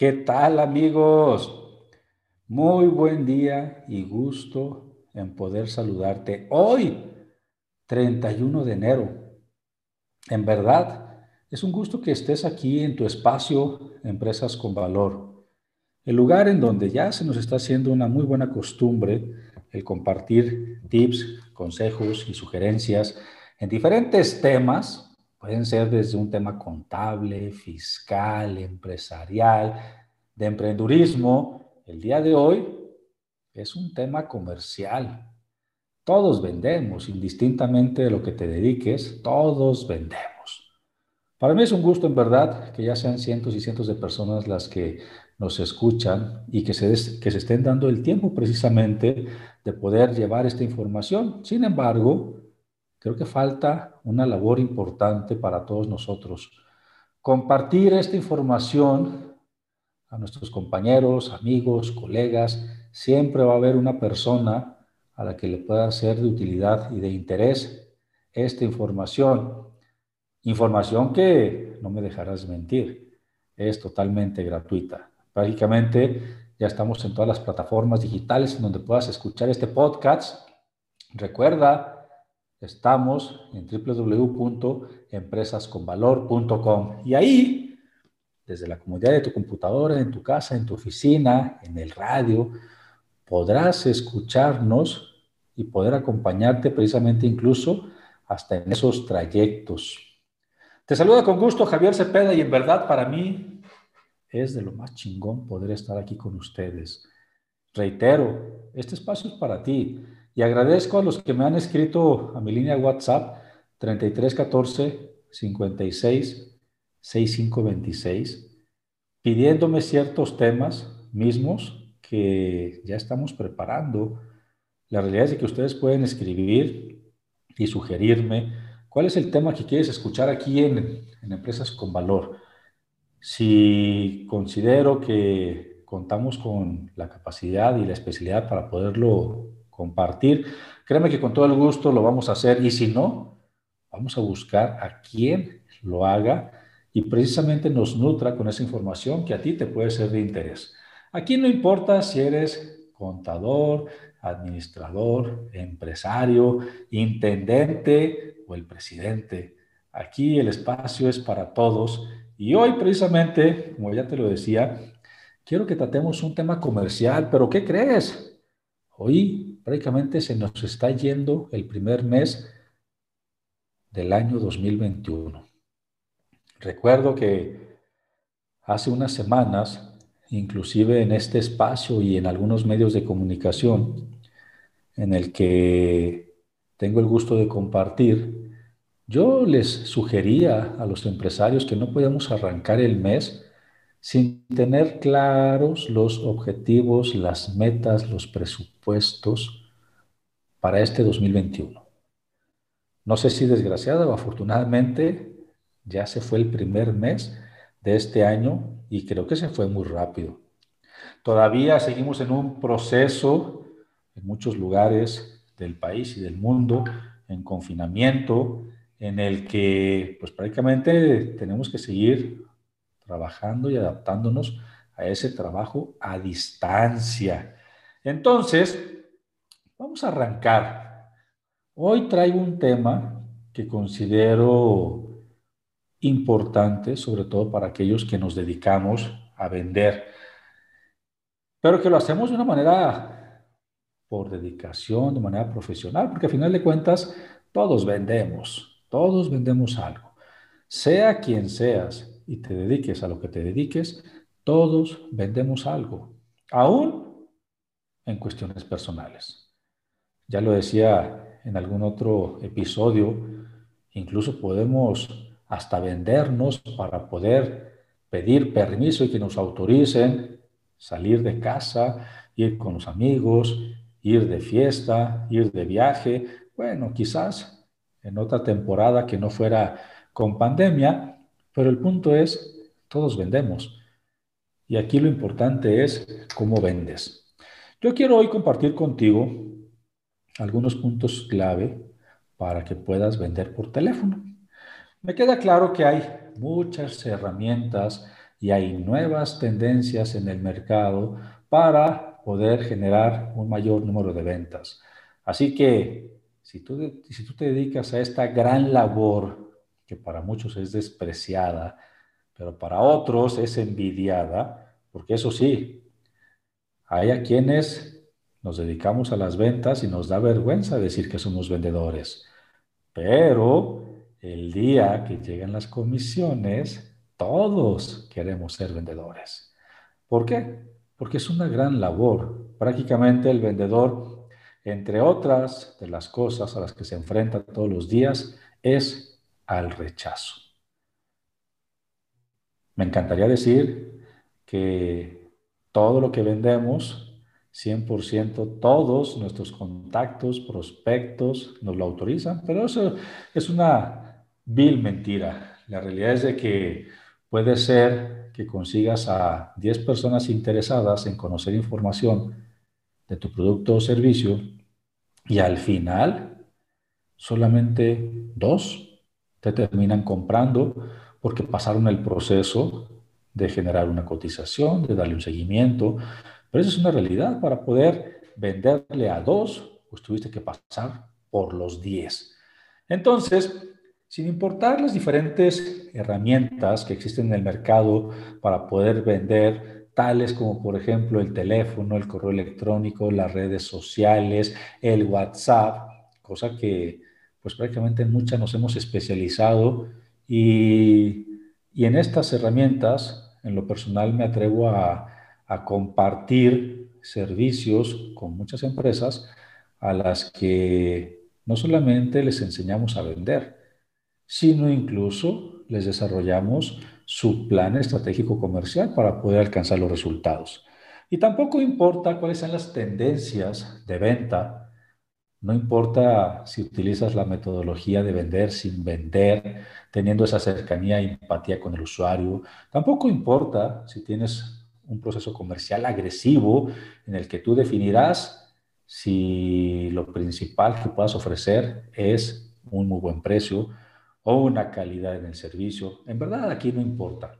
¿Qué tal amigos? Muy buen día y gusto en poder saludarte hoy, 31 de enero. En verdad, es un gusto que estés aquí en tu espacio Empresas con Valor, el lugar en donde ya se nos está haciendo una muy buena costumbre el compartir tips, consejos y sugerencias en diferentes temas Pueden ser desde un tema contable, fiscal, empresarial, de emprendurismo. El día de hoy es un tema comercial. Todos vendemos, indistintamente de lo que te dediques, todos vendemos. Para mí es un gusto en verdad que ya sean cientos y cientos de personas las que nos escuchan y que se, que se estén dando el tiempo precisamente de poder llevar esta información. Sin embargo, creo que falta una labor importante para todos nosotros. Compartir esta información a nuestros compañeros, amigos, colegas. Siempre va a haber una persona a la que le pueda ser de utilidad y de interés esta información. Información que, no me dejarás mentir, es totalmente gratuita. Prácticamente ya estamos en todas las plataformas digitales en donde puedas escuchar este podcast. Recuerda Estamos en www.empresasconvalor.com y ahí, desde la comodidad de tu computadora, en tu casa, en tu oficina, en el radio, podrás escucharnos y poder acompañarte precisamente incluso hasta en esos trayectos. Te saluda con gusto Javier Cepeda y en verdad para mí es de lo más chingón poder estar aquí con ustedes. Reitero, este espacio es para ti. Y agradezco a los que me han escrito a mi línea WhatsApp 3314 56 6526 pidiéndome ciertos temas mismos que ya estamos preparando. La realidad es que ustedes pueden escribir y sugerirme cuál es el tema que quieres escuchar aquí en, en Empresas con Valor. Si considero que contamos con la capacidad y la especialidad para poderlo compartir. Créeme que con todo el gusto lo vamos a hacer y si no, vamos a buscar a quien lo haga y precisamente nos nutra con esa información que a ti te puede ser de interés. Aquí no importa si eres contador, administrador, empresario, intendente o el presidente. Aquí el espacio es para todos y hoy precisamente, como ya te lo decía, quiero que tratemos un tema comercial, pero ¿qué crees? Hoy prácticamente se nos está yendo el primer mes del año 2021. Recuerdo que hace unas semanas, inclusive en este espacio y en algunos medios de comunicación, en el que tengo el gusto de compartir, yo les sugería a los empresarios que no podíamos arrancar el mes sin tener claros los objetivos, las metas, los presupuestos para este 2021. No sé si desgraciada o afortunadamente ya se fue el primer mes de este año y creo que se fue muy rápido. Todavía seguimos en un proceso en muchos lugares del país y del mundo en confinamiento en el que pues prácticamente tenemos que seguir trabajando y adaptándonos a ese trabajo a distancia. Entonces, vamos a arrancar. Hoy traigo un tema que considero importante, sobre todo para aquellos que nos dedicamos a vender, pero que lo hacemos de una manera por dedicación, de manera profesional, porque al final de cuentas todos vendemos, todos vendemos algo. Sea quien seas y te dediques a lo que te dediques, todos vendemos algo, aún en cuestiones personales. Ya lo decía en algún otro episodio, incluso podemos hasta vendernos para poder pedir permiso y que nos autoricen salir de casa, ir con los amigos, ir de fiesta, ir de viaje. Bueno, quizás en otra temporada que no fuera con pandemia, pero el punto es, todos vendemos. Y aquí lo importante es cómo vendes. Yo quiero hoy compartir contigo algunos puntos clave para que puedas vender por teléfono. Me queda claro que hay muchas herramientas y hay nuevas tendencias en el mercado para poder generar un mayor número de ventas. Así que si tú, si tú te dedicas a esta gran labor, que para muchos es despreciada, pero para otros es envidiada, porque eso sí, hay a quienes nos dedicamos a las ventas y nos da vergüenza decir que somos vendedores, pero el día que llegan las comisiones, todos queremos ser vendedores. ¿Por qué? Porque es una gran labor. Prácticamente el vendedor, entre otras de las cosas a las que se enfrenta todos los días, es al rechazo. Me encantaría decir que todo lo que vendemos 100% todos nuestros contactos, prospectos nos lo autorizan, pero eso es una vil mentira. La realidad es de que puede ser que consigas a 10 personas interesadas en conocer información de tu producto o servicio y al final solamente dos te terminan comprando porque pasaron el proceso de generar una cotización, de darle un seguimiento. Pero eso es una realidad. Para poder venderle a dos, pues tuviste que pasar por los 10. Entonces, sin importar las diferentes herramientas que existen en el mercado para poder vender, tales como por ejemplo el teléfono, el correo electrónico, las redes sociales, el WhatsApp, cosa que pues prácticamente en muchas nos hemos especializado y, en estas herramientas, en lo personal me atrevo a, a compartir servicios con muchas empresas a las que no solamente les enseñamos a vender, sino incluso les desarrollamos su plan estratégico comercial para poder alcanzar los resultados. Y tampoco importa cuáles sean las tendencias de venta, no importa si utilizas la metodología de vender sin vender, teniendo esa cercanía y empatía con el usuario, tampoco importa si tienes un proceso comercial agresivo en el que tú definirás si lo principal que puedas ofrecer es un muy buen precio, o una calidad en el servicio. En verdad aquí no importa.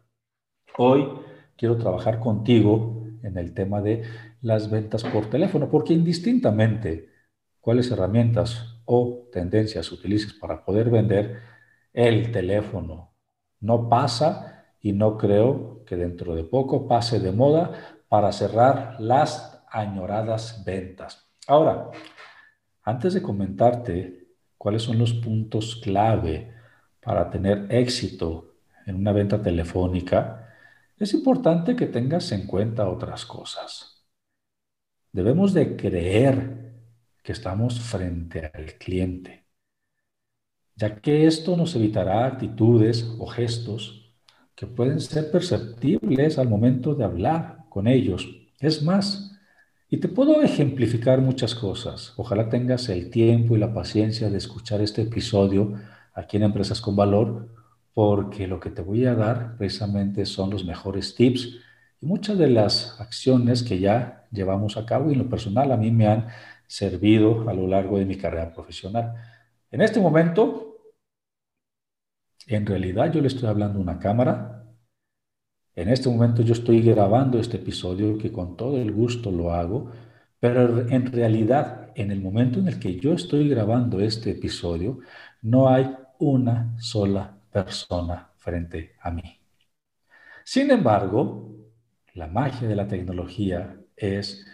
Hoy quiero trabajar contigo en el tema de las ventas por teléfono, porque indistintamente cuáles herramientas o tendencias utilices para poder vender, el teléfono no pasa y no creo que dentro de poco pase de moda para cerrar las añoradas ventas. Ahora, antes de comentarte cuáles son los puntos clave para tener éxito en una venta telefónica, es importante que tengas en cuenta otras cosas. Debemos de creer que estamos frente al cliente, ya que esto nos evitará actitudes o gestos que pueden ser perceptibles al momento de hablar con ellos. Es más, y te puedo ejemplificar muchas cosas. Ojalá tengas el tiempo y la paciencia de escuchar este episodio aquí en Empresas con Valor, porque lo que te voy a dar precisamente son los mejores tips y muchas de las acciones que ya llevamos a cabo y en lo personal a mí me han servido a lo largo de mi carrera profesional. En este momento, en realidad yo le estoy hablando a una cámara. En este momento yo estoy grabando este episodio que con todo el gusto lo hago, pero en realidad en el momento en el que yo estoy grabando este episodio, no hay una sola persona frente a mí. Sin embargo, la magia de la tecnología es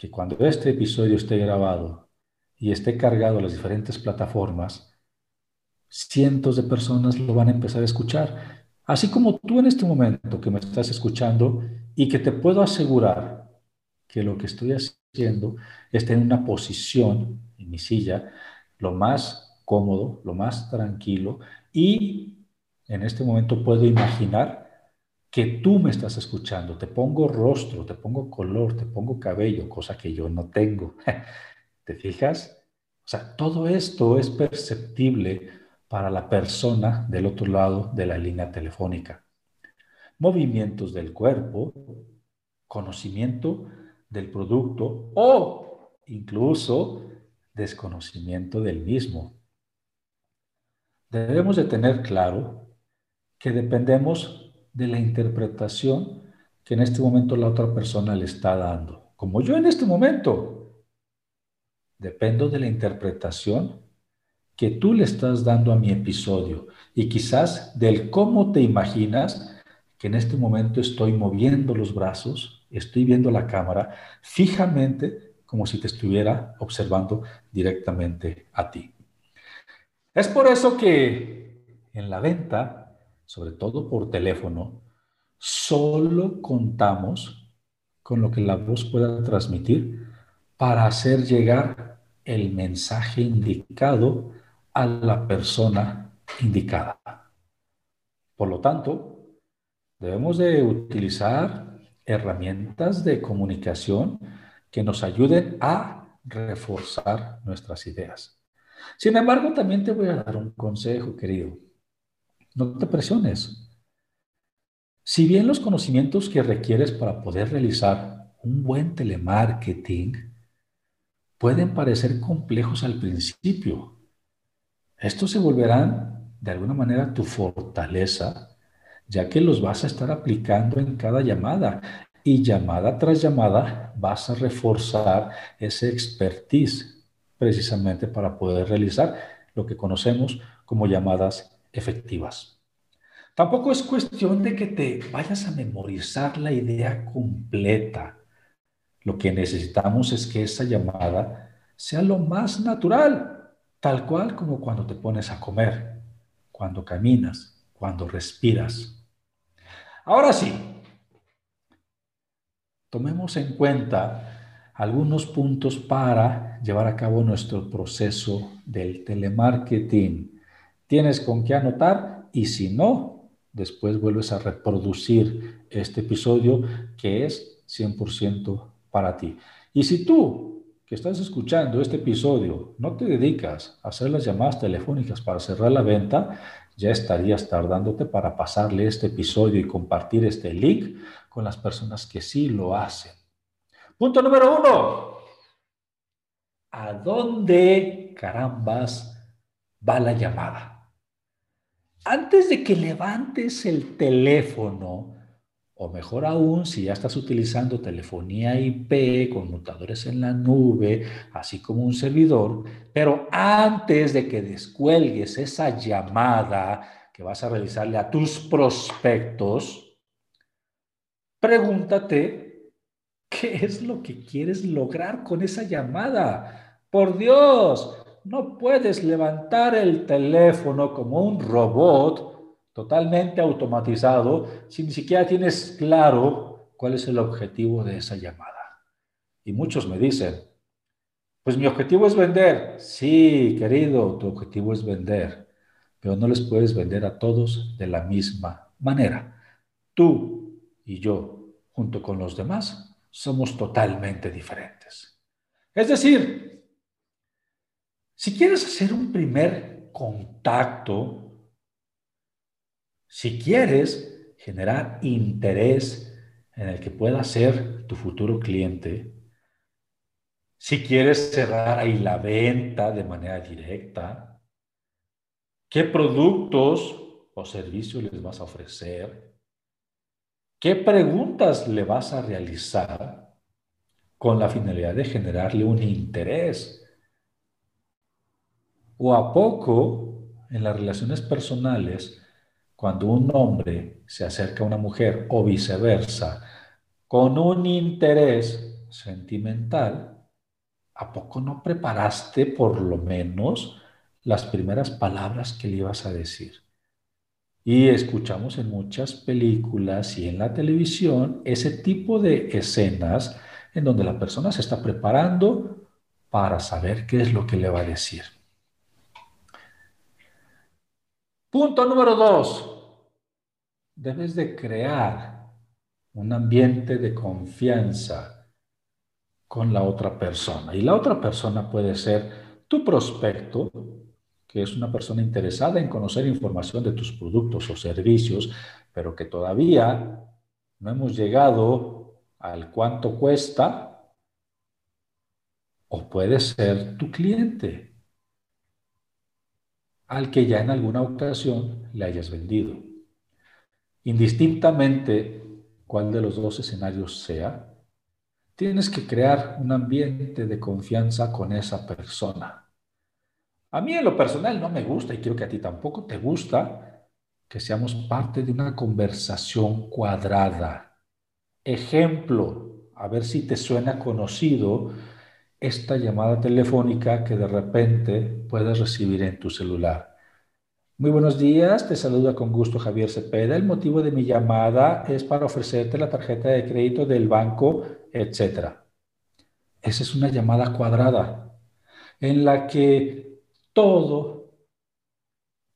que cuando este episodio esté grabado y esté cargado a las diferentes plataformas, cientos de personas lo van a empezar a escuchar. Así como tú en este momento que me estás escuchando y que te puedo asegurar que lo que estoy haciendo está en una posición en mi silla lo más cómodo, lo más tranquilo y en este momento puedo imaginar que tú me estás escuchando. Te pongo rostro, te pongo color, te pongo cabello, cosa que yo no tengo. ¿Te fijas? O sea, todo esto es perceptible para la persona del otro lado de la línea telefónica. Movimientos del cuerpo, conocimiento del producto o incluso desconocimiento del mismo. Debemos de tener claro que dependemos de la interpretación que en este momento la otra persona le está dando. Como yo en este momento, dependo de la interpretación que tú le estás dando a mi episodio y quizás del cómo te imaginas que en este momento estoy moviendo los brazos, estoy viendo la cámara fijamente como si te estuviera observando directamente a ti. Es por eso que en la venta sobre todo por teléfono, solo contamos con lo que la voz pueda transmitir para hacer llegar el mensaje indicado a la persona indicada. Por lo tanto, debemos de utilizar herramientas de comunicación que nos ayuden a reforzar nuestras ideas. Sin embargo, también te voy a dar un consejo, querido. No te presiones. Si bien los conocimientos que requieres para poder realizar un buen telemarketing pueden parecer complejos al principio, estos se volverán de alguna manera tu fortaleza, ya que los vas a estar aplicando en cada llamada y llamada tras llamada vas a reforzar ese expertise precisamente para poder realizar lo que conocemos como llamadas efectivas. Tampoco es cuestión de que te vayas a memorizar la idea completa. Lo que necesitamos es que esa llamada sea lo más natural, tal cual como cuando te pones a comer, cuando caminas, cuando respiras. Ahora sí, tomemos en cuenta algunos puntos para llevar a cabo nuestro proceso del telemarketing tienes con qué anotar y si no, después vuelves a reproducir este episodio que es 100% para ti. Y si tú que estás escuchando este episodio no te dedicas a hacer las llamadas telefónicas para cerrar la venta, ya estarías tardándote para pasarle este episodio y compartir este link con las personas que sí lo hacen. Punto número uno. ¿A dónde carambas va la llamada? Antes de que levantes el teléfono, o mejor aún, si ya estás utilizando telefonía IP, conmutadores en la nube, así como un servidor, pero antes de que descuelgues esa llamada que vas a realizarle a tus prospectos, pregúntate qué es lo que quieres lograr con esa llamada. Por Dios, no puedes levantar el teléfono como un robot totalmente automatizado si ni siquiera tienes claro cuál es el objetivo de esa llamada. Y muchos me dicen, pues mi objetivo es vender. Sí, querido, tu objetivo es vender, pero no les puedes vender a todos de la misma manera. Tú y yo, junto con los demás, somos totalmente diferentes. Es decir, si quieres hacer un primer contacto, si quieres generar interés en el que pueda ser tu futuro cliente, si quieres cerrar ahí la venta de manera directa, qué productos o servicios les vas a ofrecer, qué preguntas le vas a realizar con la finalidad de generarle un interés o a poco en las relaciones personales, cuando un hombre se acerca a una mujer o viceversa con un interés sentimental, ¿a poco no preparaste por lo menos las primeras palabras que le ibas a decir? Y escuchamos en muchas películas y en la televisión ese tipo de escenas en donde la persona se está preparando para saber qué es lo que le va a decir. Punto número dos. Debes de crear un ambiente de confianza con la otra persona. Y la otra persona puede ser tu prospecto, que es una persona interesada en conocer información de tus productos o servicios, pero que todavía no hemos llegado al cuánto cuesta, o puede ser tu cliente al que ya en alguna ocasión le hayas vendido. Indistintamente cuál de los dos escenarios sea, tienes que crear un ambiente de confianza con esa persona. A mí en lo personal no me gusta y creo que a ti tampoco te gusta que seamos parte de una conversación cuadrada. Ejemplo, a ver si te suena conocido esta llamada telefónica que de repente puedes recibir en tu celular. Muy buenos días, te saluda con gusto Javier Cepeda. El motivo de mi llamada es para ofrecerte la tarjeta de crédito del banco, etc. Esa es una llamada cuadrada en la que todo,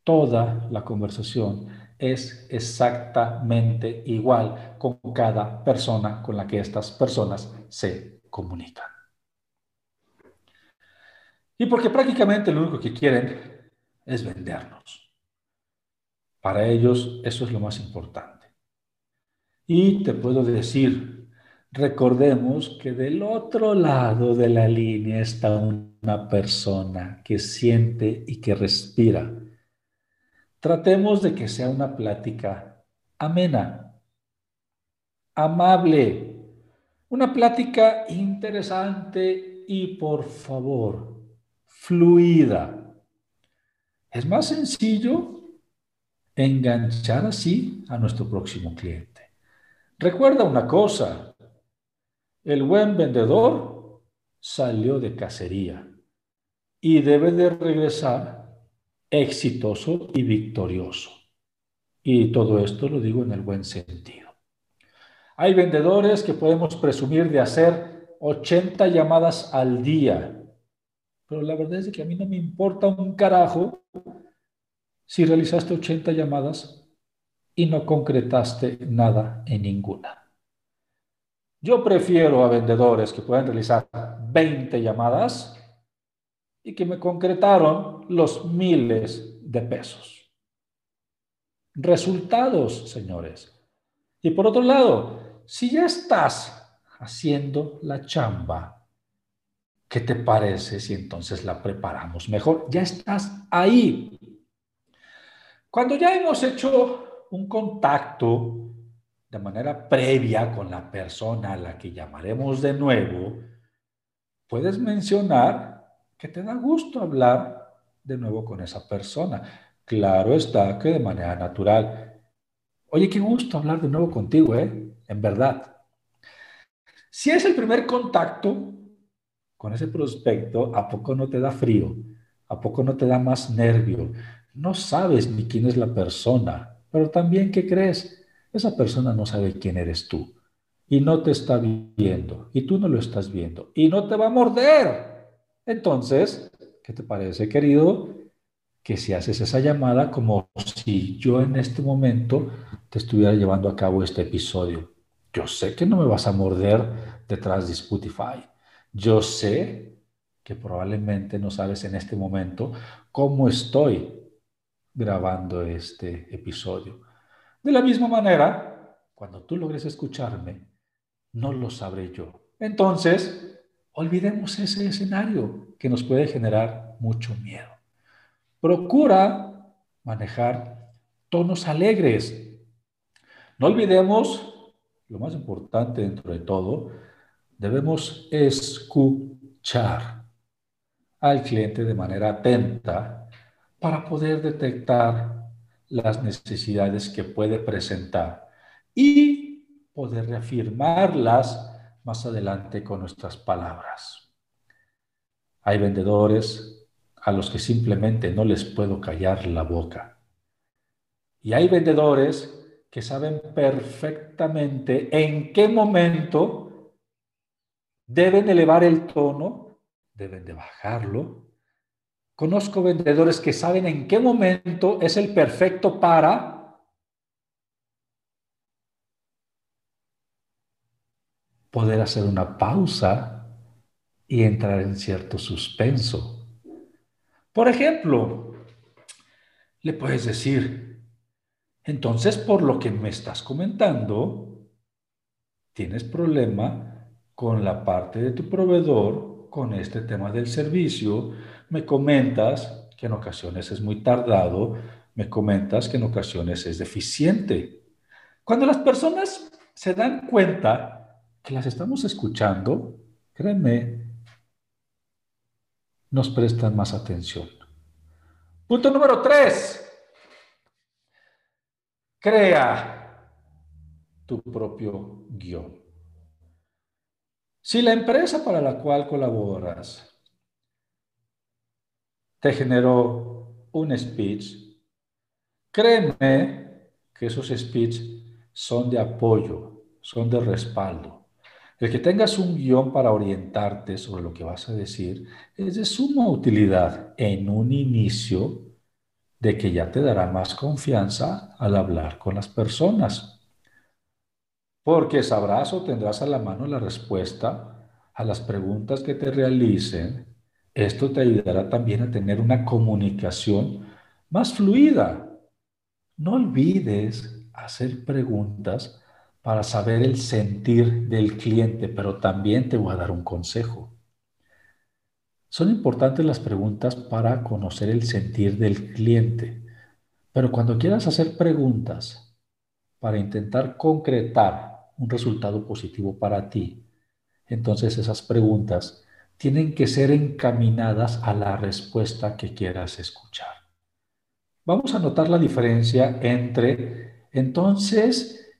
toda la conversación es exactamente igual con cada persona con la que estas personas se comunican. Y porque prácticamente lo único que quieren es vendernos. Para ellos eso es lo más importante. Y te puedo decir, recordemos que del otro lado de la línea está una persona que siente y que respira. Tratemos de que sea una plática amena, amable, una plática interesante y por favor, fluida. Es más sencillo enganchar así a nuestro próximo cliente. Recuerda una cosa, el buen vendedor salió de cacería y debe de regresar exitoso y victorioso. Y todo esto lo digo en el buen sentido. Hay vendedores que podemos presumir de hacer 80 llamadas al día pero la verdad es que a mí no me importa un carajo si realizaste 80 llamadas y no concretaste nada en ninguna. Yo prefiero a vendedores que puedan realizar 20 llamadas y que me concretaron los miles de pesos. Resultados, señores. Y por otro lado, si ya estás haciendo la chamba ¿Qué te parece si entonces la preparamos mejor? Ya estás ahí. Cuando ya hemos hecho un contacto de manera previa con la persona a la que llamaremos de nuevo, puedes mencionar que te da gusto hablar de nuevo con esa persona. Claro está que de manera natural. Oye, qué gusto hablar de nuevo contigo, ¿eh? En verdad. Si es el primer contacto, con ese prospecto, ¿a poco no te da frío? ¿A poco no te da más nervio? No sabes ni quién es la persona, pero también, ¿qué crees? Esa persona no sabe quién eres tú y no te está viendo y tú no lo estás viendo y no te va a morder. Entonces, ¿qué te parece, querido? Que si haces esa llamada como si yo en este momento te estuviera llevando a cabo este episodio. Yo sé que no me vas a morder detrás de Spotify yo sé que probablemente no sabes en este momento cómo estoy grabando este episodio. De la misma manera, cuando tú logres escucharme, no lo sabré yo. Entonces, olvidemos ese escenario que nos puede generar mucho miedo. Procura manejar tonos alegres. No olvidemos, lo más importante dentro de todo, debemos escuchar al cliente de manera atenta para poder detectar las necesidades que puede presentar y poder reafirmarlas más adelante con nuestras palabras. Hay vendedores a los que simplemente no les puedo callar la boca. Y hay vendedores que saben perfectamente en qué momento deben elevar el tono, deben de bajarlo. Conozco vendedores que saben en qué momento es el perfecto para poder hacer una pausa y entrar en cierto suspenso. Por ejemplo, le puedes decir, entonces, por lo que me estás comentando, tienes problema con la parte de tu proveedor, con este tema del servicio. Me comentas que en ocasiones es muy tardado, me comentas que en ocasiones es deficiente. Cuando las personas se dan cuenta que las estamos escuchando, créeme, nos prestan más atención. Punto número tres. Crea tu propio guion. Si la empresa para la cual colaboras te generó un speech, créeme que esos speech son de apoyo, son de respaldo. El que tengas un guion para orientarte sobre lo que vas a decir es de suma utilidad en un inicio de que ya te dará más confianza al hablar con las personas. Porque sabrás o tendrás a la mano la respuesta a las preguntas que te realicen. Esto te ayudará también a tener una comunicación más fluida. No olvides hacer preguntas para saber el sentir del cliente, pero también te voy a dar un consejo. Son importantes las preguntas para conocer el sentir del cliente, pero cuando quieras hacer preguntas para intentar concretar un resultado positivo para ti, entonces esas preguntas tienen que ser encaminadas a la respuesta que quieras escuchar. Vamos a notar la diferencia entre, entonces,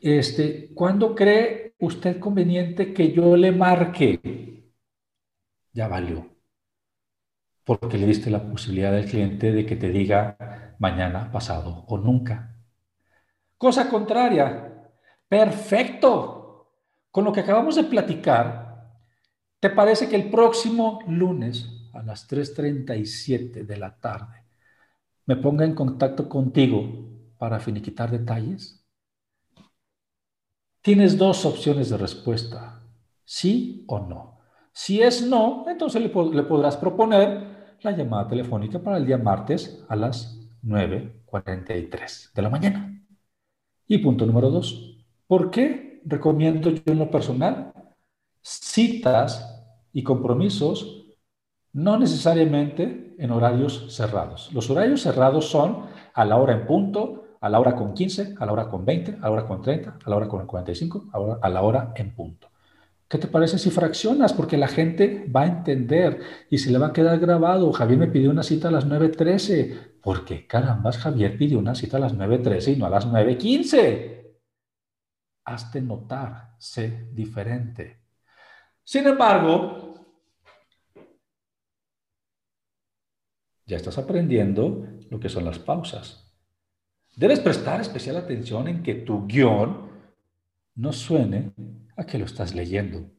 este, ¿cuándo cree usted conveniente que yo le marque? ya valió. Porque le diste la posibilidad al cliente de que te diga mañana, pasado o nunca. Cosa contraria, perfecto. Con lo que acabamos de platicar, ¿te parece que el próximo lunes a las 3.37 de la tarde me ponga en contacto contigo para finiquitar detalles? Tienes dos opciones de respuesta, sí o no. Si es no, entonces le, podrás proponer la llamada telefónica para el día martes a las 9.43 de la mañana. Y punto número dos, ¿por qué recomiendo yo en lo personal citas y compromisos no necesariamente en horarios cerrados? Los horarios cerrados son a la hora en punto, a la hora con 15, a la hora con 20, a la hora con 30, a la hora con 45, a la hora en punto. ¿Qué te parece si fraccionas? Porque la gente va a entender y se le va a quedar grabado. Javier me pidió una cita a las 9.13. ¿Por qué carambas Javier pidió una cita a las 9.13 y no a las 9.15? Hazte notar, sé diferente. Sin embargo, ya estás aprendiendo lo que son las pausas. Debes prestar especial atención en que tu guion no suene a que lo estás leyendo.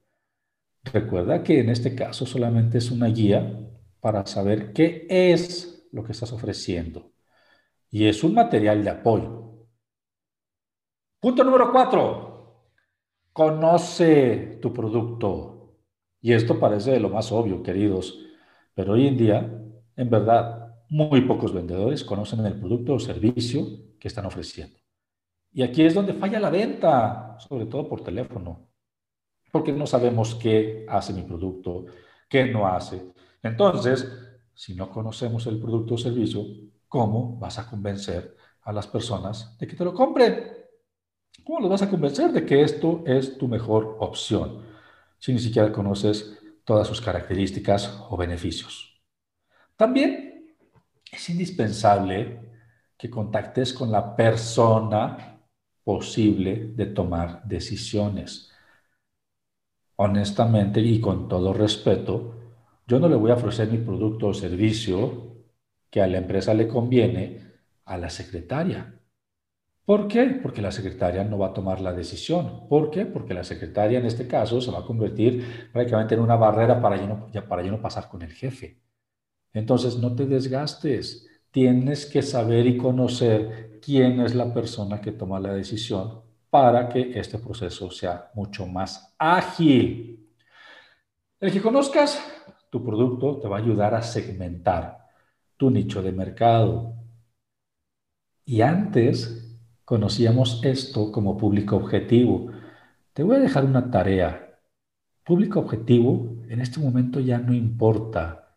Recuerda que en este caso solamente es una guía para saber qué es lo que estás ofreciendo. Y es un material de apoyo. Punto número cuatro. Conoce tu producto. Y esto parece de lo más obvio, queridos. Pero hoy en día, en verdad, muy pocos vendedores conocen el producto o servicio que están ofreciendo. Y aquí es donde falla la venta, sobre todo por teléfono porque no sabemos qué hace mi producto, qué no hace. Entonces, si no conocemos el producto o servicio, ¿cómo vas a convencer a las personas de que te lo compren? ¿Cómo los vas a convencer de que esto es tu mejor opción si ni siquiera conoces todas sus características o beneficios? También es indispensable que contactes con la persona posible de tomar decisiones. Honestamente y con todo respeto, yo no le voy a ofrecer mi producto o servicio que a la empresa le conviene a la secretaria. ¿Por qué? Porque la secretaria no va a tomar la decisión. ¿Por qué? Porque la secretaria en este caso se va a convertir prácticamente en una barrera para yo no, para no pasar con el jefe. Entonces, no te desgastes. Tienes que saber y conocer quién es la persona que toma la decisión para que este proceso sea mucho más ágil. El que conozcas tu producto te va a ayudar a segmentar tu nicho de mercado. Y antes conocíamos esto como público objetivo. Te voy a dejar una tarea. Público objetivo en este momento ya no importa,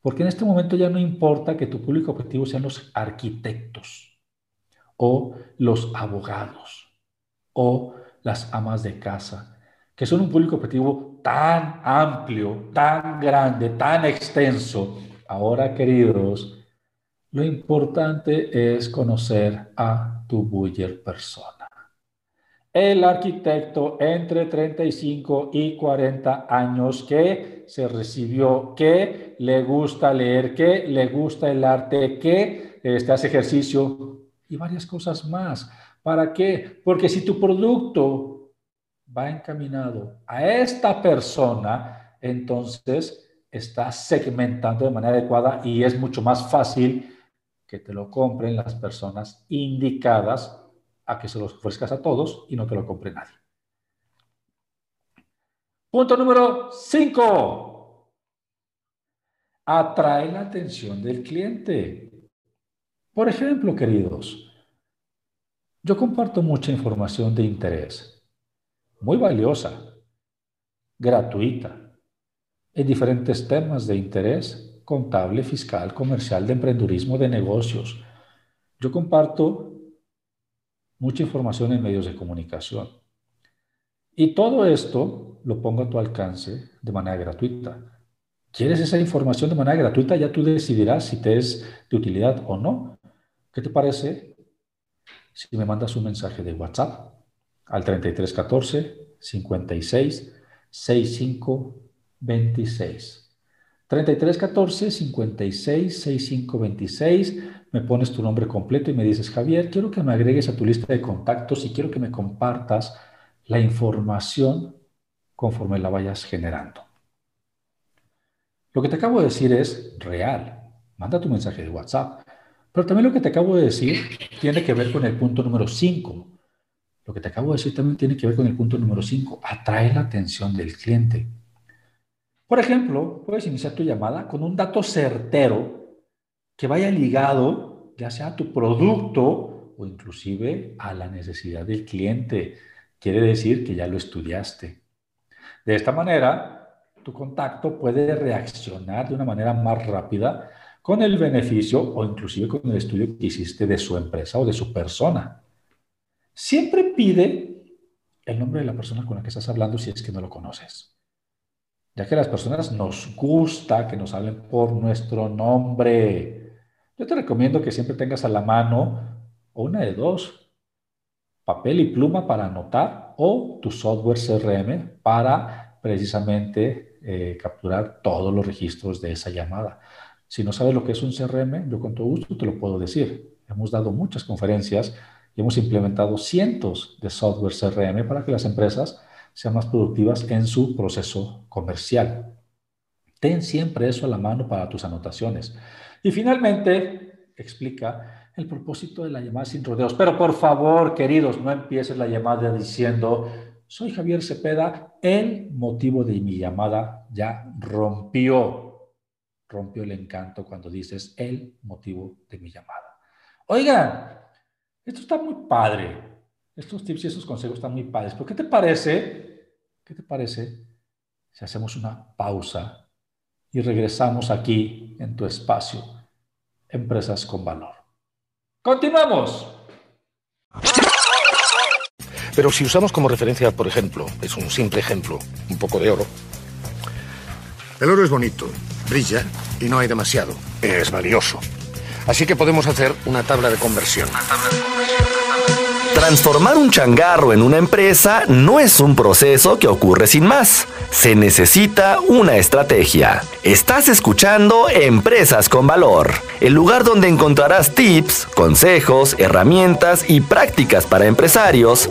porque en este momento ya no importa que tu público objetivo sean los arquitectos o los abogados o las amas de casa, que son un público objetivo tan amplio, tan grande, tan extenso. Ahora, queridos, lo importante es conocer a tu buyer persona. El arquitecto entre 35 y 40 años que se recibió, que le gusta leer, que le gusta el arte, que este, hace ejercicio y varias cosas más. ¿Para qué? Porque si tu producto va encaminado a esta persona, entonces está segmentando de manera adecuada y es mucho más fácil que te lo compren las personas indicadas a que se los ofrezcas a todos y no te lo compre nadie. Punto número 5. Atrae la atención del cliente. Por ejemplo, queridos, yo comparto mucha información de interés, muy valiosa, gratuita, en diferentes temas de interés contable, fiscal, comercial, de emprendurismo, de negocios. Yo comparto mucha información en medios de comunicación. Y todo esto lo pongo a tu alcance de manera gratuita. ¿Quieres esa información de manera gratuita? Ya tú decidirás si te es de utilidad o no. ¿Qué te parece si me mandas un mensaje de WhatsApp al 3314 56 65 26? 3314 56 6526. Me pones tu nombre completo y me dices, Javier, quiero que me agregues a tu lista de contactos y quiero que me compartas la información conforme la vayas generando. Lo que te acabo de decir es real. Manda tu mensaje de WhatsApp. Pero también lo que te acabo de decir tiene que ver con el punto número 5. Lo que te acabo de decir también tiene que ver con el punto número 5. Atrae la atención del cliente. Por ejemplo, puedes iniciar tu llamada con un dato certero que vaya ligado ya sea a tu producto o inclusive a la necesidad del cliente. Quiere decir que ya lo estudiaste. De esta manera, tu contacto puede reaccionar de una manera más rápida con el beneficio o inclusive con el estudio que hiciste de su empresa o de su persona. Siempre pide el nombre de la persona con la que estás hablando si es que no lo conoces ya que las personas nos gusta que nos hablen por nuestro nombre. Yo te recomiendo que siempre tengas a la mano una de dos, papel y pluma para anotar o tu software CRM para precisamente eh, capturar todos los registros de esa llamada. Si no sabes lo que es un CRM, yo con todo gusto te lo puedo decir. Hemos dado muchas conferencias y hemos implementado cientos de software CRM para que las empresas sean más productivas en su proceso comercial. Ten siempre eso a la mano para tus anotaciones. Y finalmente, explica el propósito de la llamada sin rodeos. Pero por favor, queridos, no empieces la llamada diciendo, soy Javier Cepeda, el motivo de mi llamada ya rompió. Rompió el encanto cuando dices el motivo de mi llamada. Oigan, esto está muy padre. Estos tips y estos consejos están muy padres. ¿Pero qué te parece? ¿Qué te parece si hacemos una pausa y regresamos aquí en tu espacio, Empresas con Valor? Continuamos. Pero si usamos como referencia, por ejemplo, es un simple ejemplo, un poco de oro. El oro es bonito, brilla y no hay demasiado. Es valioso. Así que podemos hacer una tabla de conversión. Transformar un changarro en una empresa no es un proceso que ocurre sin más. Se necesita una estrategia. Estás escuchando Empresas con Valor, el lugar donde encontrarás tips, consejos, herramientas y prácticas para empresarios,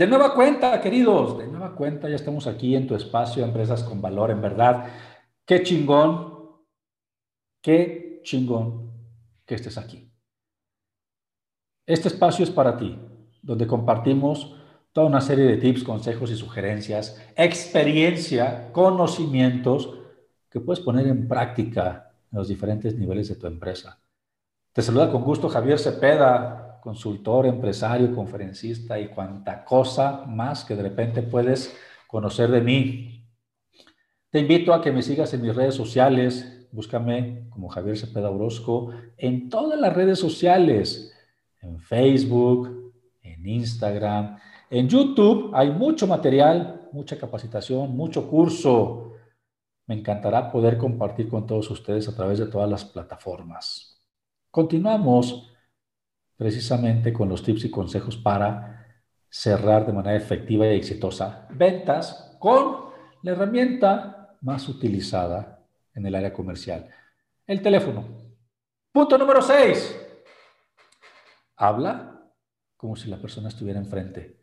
De nueva cuenta, queridos, de nueva cuenta, ya estamos aquí en tu espacio, Empresas con Valor, en verdad. Qué chingón, qué chingón que estés aquí. Este espacio es para ti, donde compartimos toda una serie de tips, consejos y sugerencias, experiencia, conocimientos que puedes poner en práctica en los diferentes niveles de tu empresa. Te saluda con gusto Javier Cepeda, consultor, empresario, conferencista y cuanta cosa más que de repente puedes conocer de mí. Te invito a que me sigas en mis redes sociales. Búscame como Javier Cepeda Orozco en todas las redes sociales, en Facebook, en Instagram, en YouTube hay mucho material, mucha capacitación, mucho curso. Me encantará poder compartir con todos ustedes a través de todas las plataformas. Continuamos precisamente con los tips y consejos para cerrar de manera efectiva y exitosa ventas con la herramienta más utilizada en el área comercial, el teléfono. Punto número 6. Habla como si la persona estuviera enfrente.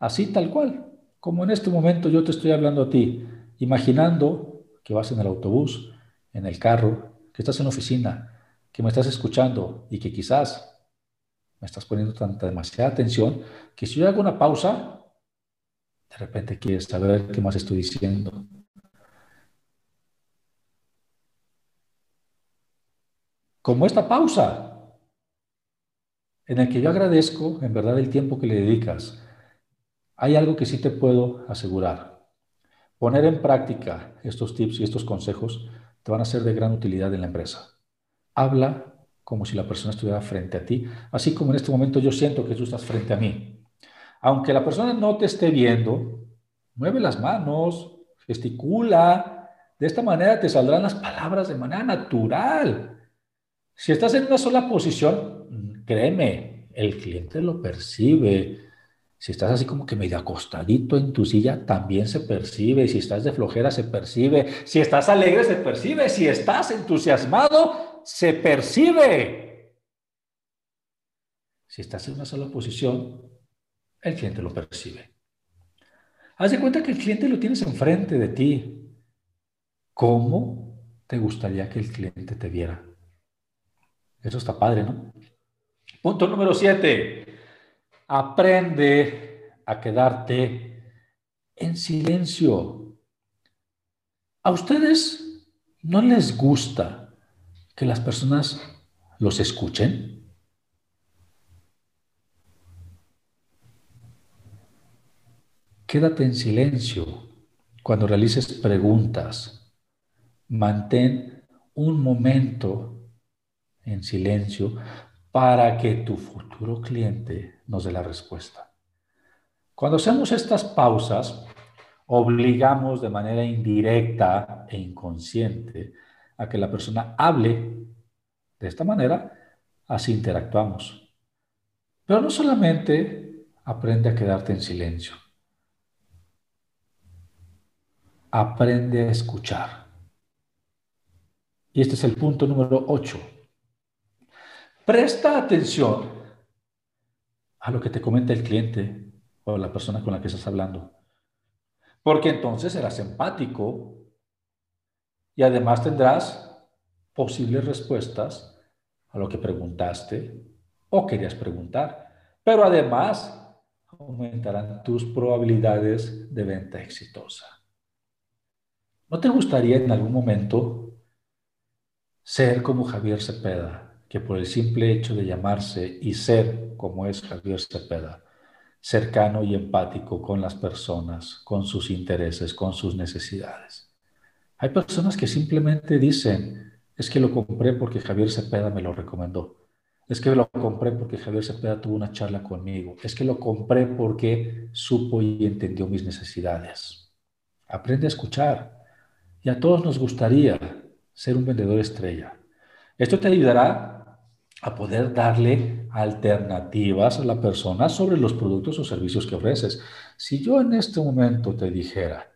Así tal cual, como en este momento yo te estoy hablando a ti, imaginando que vas en el autobús, en el carro, que estás en la oficina, que me estás escuchando y que quizás me estás poniendo tanta demasiada atención que si yo hago una pausa, de repente quieres saber qué más estoy diciendo. Como esta pausa, en el que yo agradezco en verdad el tiempo que le dedicas, hay algo que sí te puedo asegurar. Poner en práctica estos tips y estos consejos te van a ser de gran utilidad en la empresa. Habla como si la persona estuviera frente a ti, así como en este momento yo siento que tú estás frente a mí. Aunque la persona no te esté viendo, mueve las manos, gesticula. De esta manera te saldrán las palabras de manera natural. Si estás en una sola posición, créeme, el cliente lo percibe si estás así como que medio acostadito en tu silla, también se percibe. Si estás de flojera, se percibe. Si estás alegre, se percibe. Si estás entusiasmado, se percibe. Si estás en una sola posición, el cliente lo percibe. Haz de cuenta que el cliente lo tienes enfrente de ti. ¿Cómo te gustaría que el cliente te viera? Eso está padre, ¿no? Punto número siete aprende a quedarte en silencio. ¿A ustedes no les gusta que las personas los escuchen? Quédate en silencio cuando realices preguntas. Mantén un momento en silencio para que tu futuro cliente nos dé la respuesta. Cuando hacemos estas pausas, obligamos de manera indirecta e inconsciente a que la persona hable. De esta manera, así interactuamos. Pero no solamente aprende a quedarte en silencio. Aprende a escuchar. Y este es el punto número 8 Presta atención a lo que te comenta el cliente o la persona con la que estás hablando. Porque entonces serás empático y además tendrás posibles respuestas a lo que preguntaste o querías preguntar. Pero además aumentarán tus probabilidades de venta exitosa. ¿No te gustaría en algún momento ser como Javier Cepeda? que por el simple hecho de llamarse y ser como es Javier Cepeda, cercano y empático con las personas, con sus intereses, con sus necesidades. Hay personas que simplemente dicen, es que lo compré porque Javier Cepeda me lo recomendó. Es que lo compré porque Javier Cepeda tuvo una charla conmigo. Es que lo compré porque supo y entendió mis necesidades. Aprende a escuchar. Y a todos nos gustaría ser un vendedor estrella. Esto te ayudará a poder darle alternativas a la persona sobre los productos o servicios que ofreces. Si yo en este momento te dijera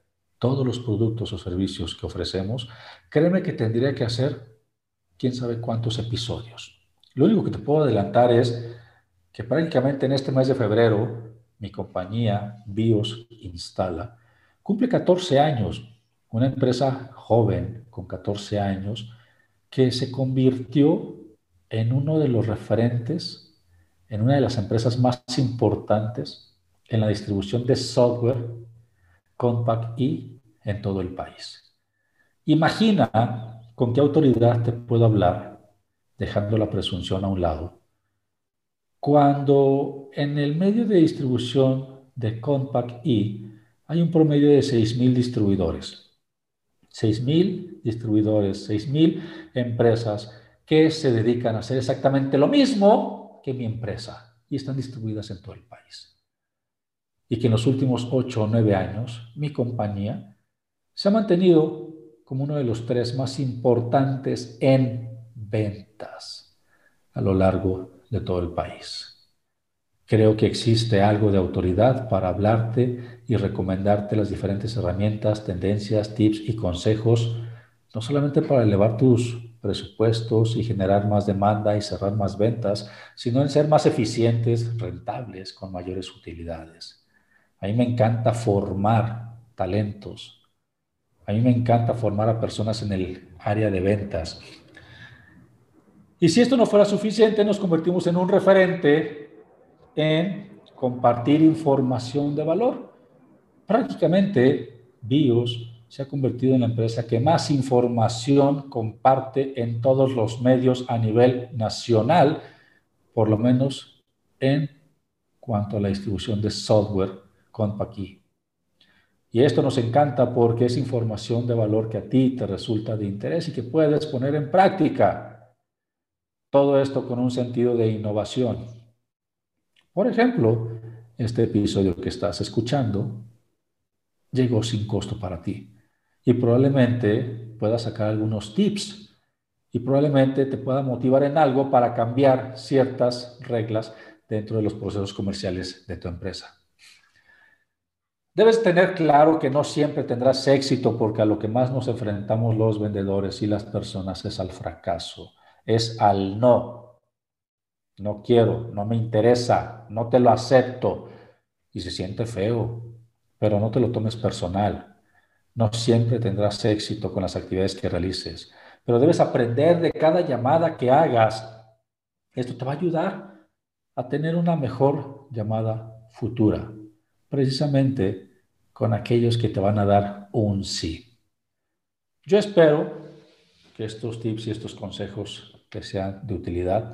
todos los productos o servicios que ofrecemos, créeme que tendría que hacer quién sabe cuántos episodios. Lo único que te puedo adelantar es que prácticamente en este mes de febrero mi compañía BIOS Instala cumple 14 años, una empresa joven con 14 años que se convirtió en uno de los referentes, en una de las empresas más importantes en la distribución de software Compact E en todo el país. Imagina con qué autoridad te puedo hablar, dejando la presunción a un lado, cuando en el medio de distribución de Compact E hay un promedio de 6.000 distribuidores. 6.000 distribuidores, 6.000 empresas que se dedican a hacer exactamente lo mismo que mi empresa y están distribuidas en todo el país. Y que en los últimos 8 o 9 años mi compañía se ha mantenido como uno de los tres más importantes en ventas a lo largo de todo el país. Creo que existe algo de autoridad para hablarte y recomendarte las diferentes herramientas, tendencias, tips y consejos, no solamente para elevar tus presupuestos y generar más demanda y cerrar más ventas, sino en ser más eficientes, rentables, con mayores utilidades. A mí me encanta formar talentos. A mí me encanta formar a personas en el área de ventas. Y si esto no fuera suficiente, nos convertimos en un referente en compartir información de valor. Prácticamente, BIOS se ha convertido en la empresa que más información comparte en todos los medios a nivel nacional, por lo menos en cuanto a la distribución de software Y esto nos encanta porque es información de valor que a ti te resulta de interés y que puedes poner en práctica. Todo esto con un sentido de innovación. Por ejemplo, este episodio que estás escuchando llegó sin costo para ti y probablemente puedas sacar algunos tips y probablemente te pueda motivar en algo para cambiar ciertas reglas dentro de los procesos comerciales de tu empresa. Debes tener claro que no siempre tendrás éxito porque a lo que más nos enfrentamos los vendedores y las personas es al fracaso, es al no. No quiero, no me interesa, no te lo acepto. Y se siente feo, pero no te lo tomes personal. No siempre tendrás éxito con las actividades que realices, pero debes aprender de cada llamada que hagas. Esto te va a ayudar a tener una mejor llamada futura, precisamente con aquellos que te van a dar un sí. Yo espero que estos tips y estos consejos te sean de utilidad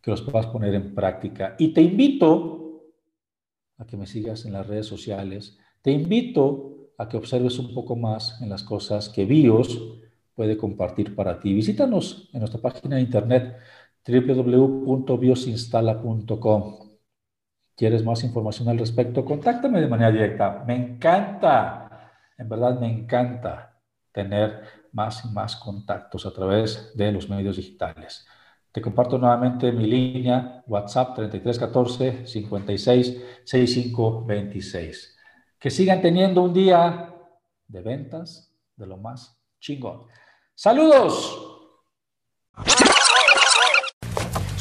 que los puedas poner en práctica. Y te invito a que me sigas en las redes sociales. Te invito a que observes un poco más en las cosas que BIOS puede compartir para ti. Visítanos en nuestra página de internet www.biosinstala.com. ¿Quieres más información al respecto? Contáctame de manera directa. Me encanta, en verdad me encanta tener más y más contactos a través de los medios digitales. Te comparto nuevamente mi línea WhatsApp 3314 56 65 26. Que sigan teniendo un día de ventas de lo más chingón. ¡Saludos!